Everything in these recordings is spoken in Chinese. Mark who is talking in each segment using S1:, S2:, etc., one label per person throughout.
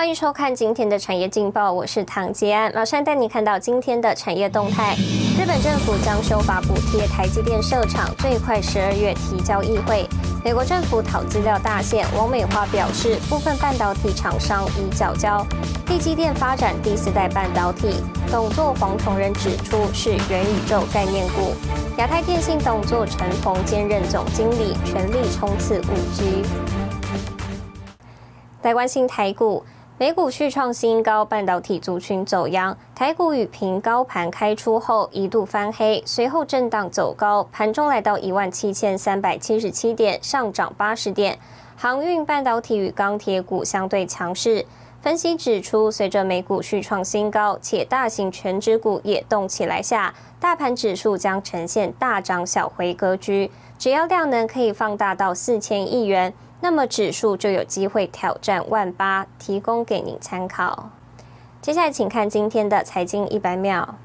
S1: 欢迎收看今天的产业劲报，我是唐杰安，马上带你看到今天的产业动态。日本政府将修法补贴台积电设厂，最快十二月提交议会。美国政府讨资料大限，王美花表示，部分半导体厂商已缴交。地基电发展第四代半导体，董座黄崇仁指出是元宇宙概念股。亚太电信董座陈鹏兼任总经理，全力冲刺五 G。来关心台股。美股续创新高，半导体族群走阳。台股与平高盘开出后一度翻黑，随后震荡走高，盘中来到一万七千三百七十七点，上涨八十点。航运、半导体与钢铁股相对强势。分析指出，随着美股续创新高，且大型全指股也动起来下，大盘指数将呈现大涨小回格局。只要量能可以放大到四千亿元。那么指数就有机会挑战万八，提供给您参考。接下来请看今天的财经一百秒。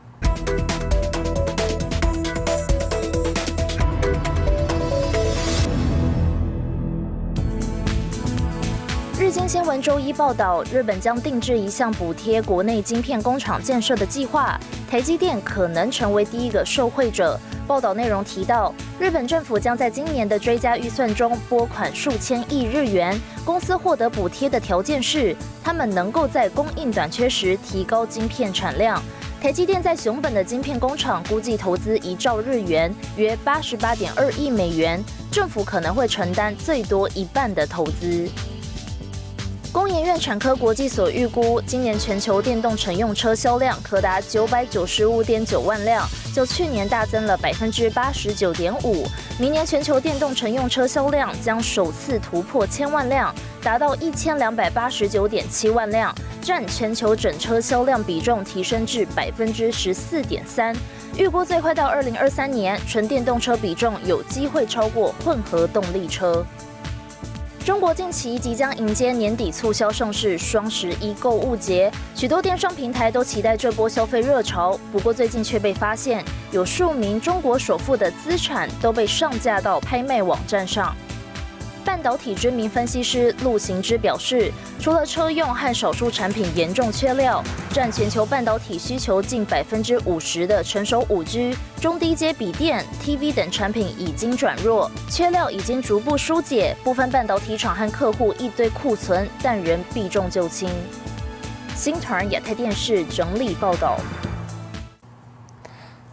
S2: 日经新闻周一报道，日本将定制一项补贴国内晶片工厂建设的计划，台积电可能成为第一个受惠者。报道内容提到，日本政府将在今年的追加预算中拨款数千亿日元。公司获得补贴的条件是，他们能够在供应短缺时提高晶片产量。台积电在熊本的晶片工厂估计投资一兆日元，约八十八点二亿美元，政府可能会承担最多一半的投资。工研院产科国际所预估，今年全球电动乘用车销量可达九百九十五点九万辆，较去年大增了百分之八十九点五。明年全球电动乘用车销量将首次突破千万辆，达到一千两百八十九点七万辆，占全球整车销量比重提升至百分之十四点三。预估最快到二零二三年，纯电动车比重有机会超过混合动力车。中国近期即将迎接年底促销盛世双十一购物节，许多电商平台都期待这波消费热潮。不过最近却被发现，有数名中国首富的资产都被上架到拍卖网站上。半导体知名分析师陆行之表示，除了车用和少数产品严重缺料，占全球半导体需求近百分之五十的成熟五 G、中低阶笔电、TV 等产品已经转弱，缺料已经逐步疏解，部分半导体厂和客户一堆库存，但仍避重就轻。新团亚太电视整理报道。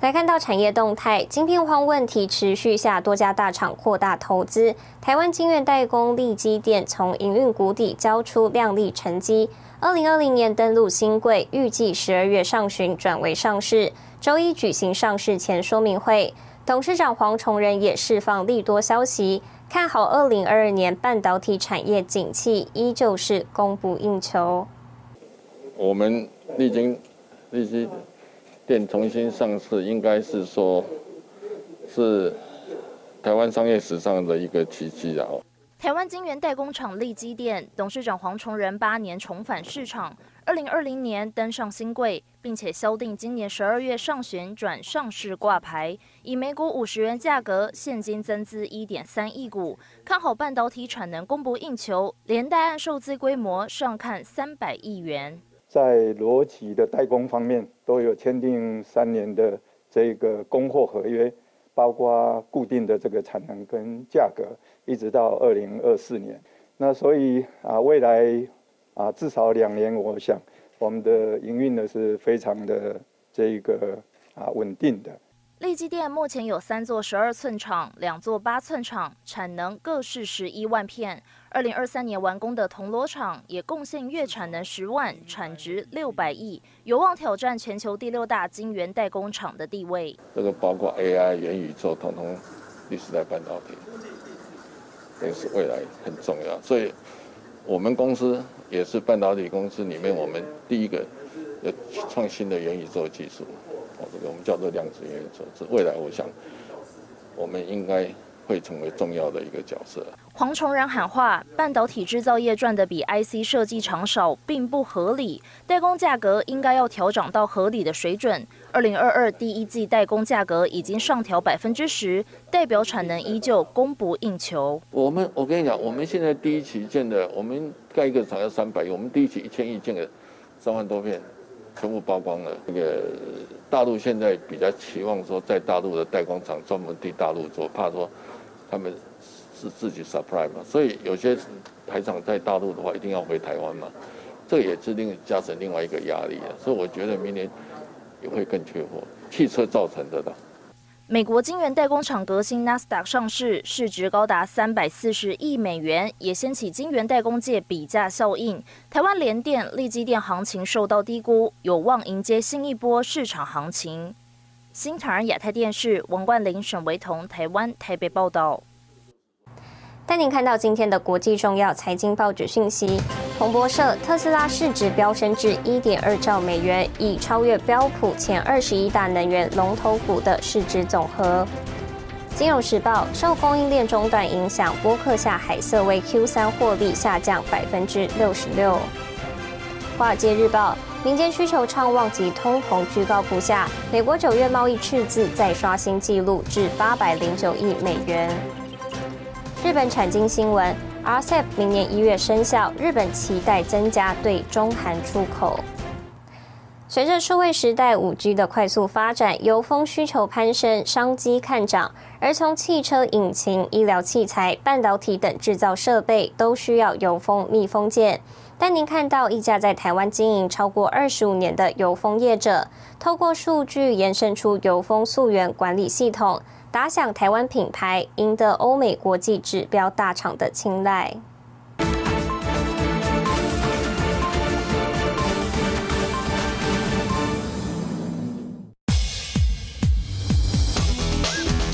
S1: 来看到产业动态，晶片荒问题持续下，多家大厂扩大投资。台湾晶圆代工利基电从营运谷底交出亮丽成绩，二零二零年登陆新贵，预计十二月上旬转为上市。周一举行上市前说明会，董事长黄崇仁也释放利多消息，看好二零二二年半导体产业景气依旧是供不应求。
S3: 我们立晶立基。店重新上市，应该是说，是台湾商业史上的一个奇迹啊！
S2: 台湾晶圆代工厂立基电董事长黄崇仁八年重返市场，二零二零年登上新贵，并且敲定今年十二月上旬转上市挂牌，以每股五十元价格现金增资一点三亿股，看好半导体产能供不应求，连带按受资规模上看三百亿元。
S4: 在逻辑的代工方面，都有签订三年的这个供货合约，包括固定的这个产能跟价格，一直到二零二四年。那所以啊，未来啊至少两年，我想我们的营运呢是非常的这个啊稳定的。
S2: 立基电目前有三座十二寸厂，两座八寸厂，产能各是十一万片。二零二三年完工的铜锣厂也贡献月产能十万，产值六百亿，有望挑战全球第六大晶圆代工厂的地位。
S3: 这个包括 AI、元宇宙，统统第四代半导体，也是未来很重要。所以，我们公司也是半导体公司里面我们第一个有创新的元宇宙技术。这个我们叫做量子元宇宙，是未来我想我们应该会成为重要的一个角色。
S2: 黄崇仁喊话：半导体制造业赚的比 IC 设计厂少，并不合理。代工价格应该要调整到合理的水准。二零二二第一季代工价格已经上调百分之十，代表产能依旧供不应求。
S3: 我们我跟你讲，我们现在第一期建的，我们盖一个厂要三百亿，我们第一期一千亿建个三万多片，全部曝光了。这个大陆现在比较期望说，在大陆的代工厂专门对大陆做，怕说他们。是自己 surprise 嘛，所以有些台厂在大陆的话，一定要回台湾嘛，这也是另加成另外一个压力啊。所以我觉得明年也会更缺货，汽车造成的的。
S2: 美国晶圆代工厂革新 Nasdaq 上市，市值高达三百四十亿美元，也掀起晶圆代工界比价效应。台湾联电、立基电行情受到低估，有望迎接新一波市场行情。新唐人亚太电视王冠林、沈维彤，台湾台北报道。
S1: 带您看到今天的国际重要财经报纸讯息。彭博社：特斯拉市值飙升至一点二兆美元，已超越标普前二十一大能源龙头股的市值总和。金融时报：受供应链中断影响，波克夏海瑟威 Q 三获利下降百分之六十六。华尔街日报：民间需求畅旺及通膨居高不下，美国九月贸易赤字再刷新纪录至八百零九亿美元。日本产经新闻：RCEP 明年一月生效，日本期待增加对中韩出口。随着数位时代五 G 的快速发展，油封需求攀升，商机看涨。而从汽车引擎、医疗器材、半导体等制造设备，都需要油封密封件。但您看到一家在台湾经营超过二十五年的油封业者，透过数据延伸出油封溯源管理系统。打响台湾品牌，赢得欧美国际指标大厂的青睐。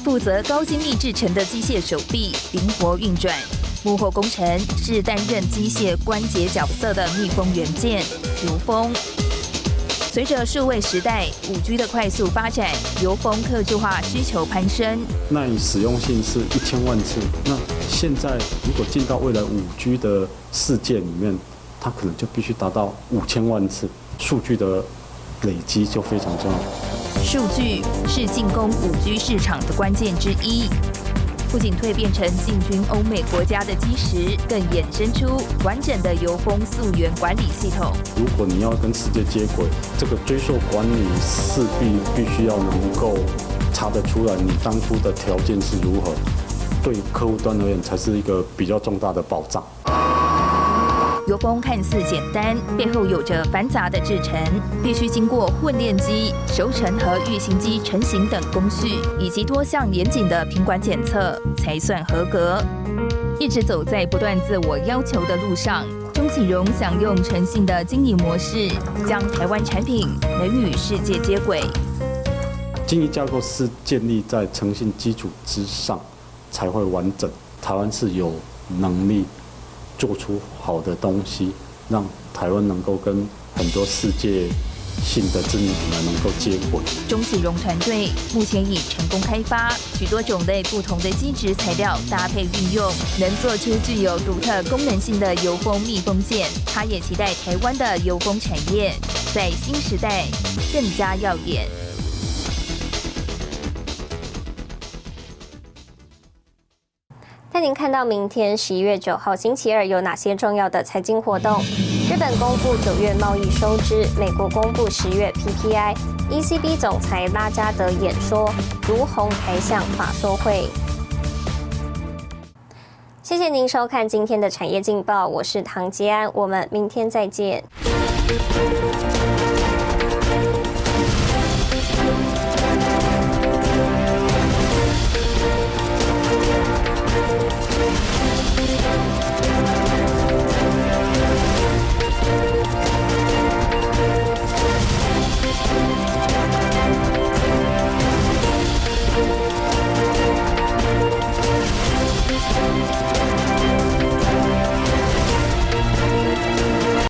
S5: 负责高精密制成的机械手臂灵活运转，幕后工程是担任机械关节角色的密封元件如封。随着数位时代五 G 的快速发展，油封客制化需求攀升。
S6: 那你使用性是一千万次，那现在如果进到未来五 G 的世界里面，它可能就必须达到五千万次，数据的累积就非常重要。
S5: 数据是进攻五 G 市场的关键之一。不仅蜕变成进军欧美国家的基石，更衍生出完整的油封溯源管理系统。
S6: 如果你要跟世界接轨，这个追溯管理势必必须要能够查得出来你当初的条件是如何，对客户端而言才是一个比较重大的保障。
S5: 油封看似简单，背后有着繁杂的制程，必须经过混炼机、熟成和预型机成型等工序，以及多项严谨的品管检测，才算合格。一直走在不断自我要求的路上，钟启荣想用诚信的经营模式，将台湾产品能与世界接轨。
S6: 经营架构是建立在诚信基础之上，才会完整。台湾是有能力。做出好的东西，让台湾能够跟很多世界性的知名品牌能够接轨。
S5: 钟启荣团队目前已成功开发许多种类不同的基质材料搭配运用，能做出具有独特功能性的油封密封件。他也期待台湾的油封产业在新时代更加耀眼。
S1: 您看到明天十一月九号星期二有哪些重要的财经活动？日本公布九月贸易收支，美国公布十月 PPI，ECB 总裁拉加德演说，如虹台向法说会。谢谢您收看今天的产业劲报，我是唐吉安，我们明天再见。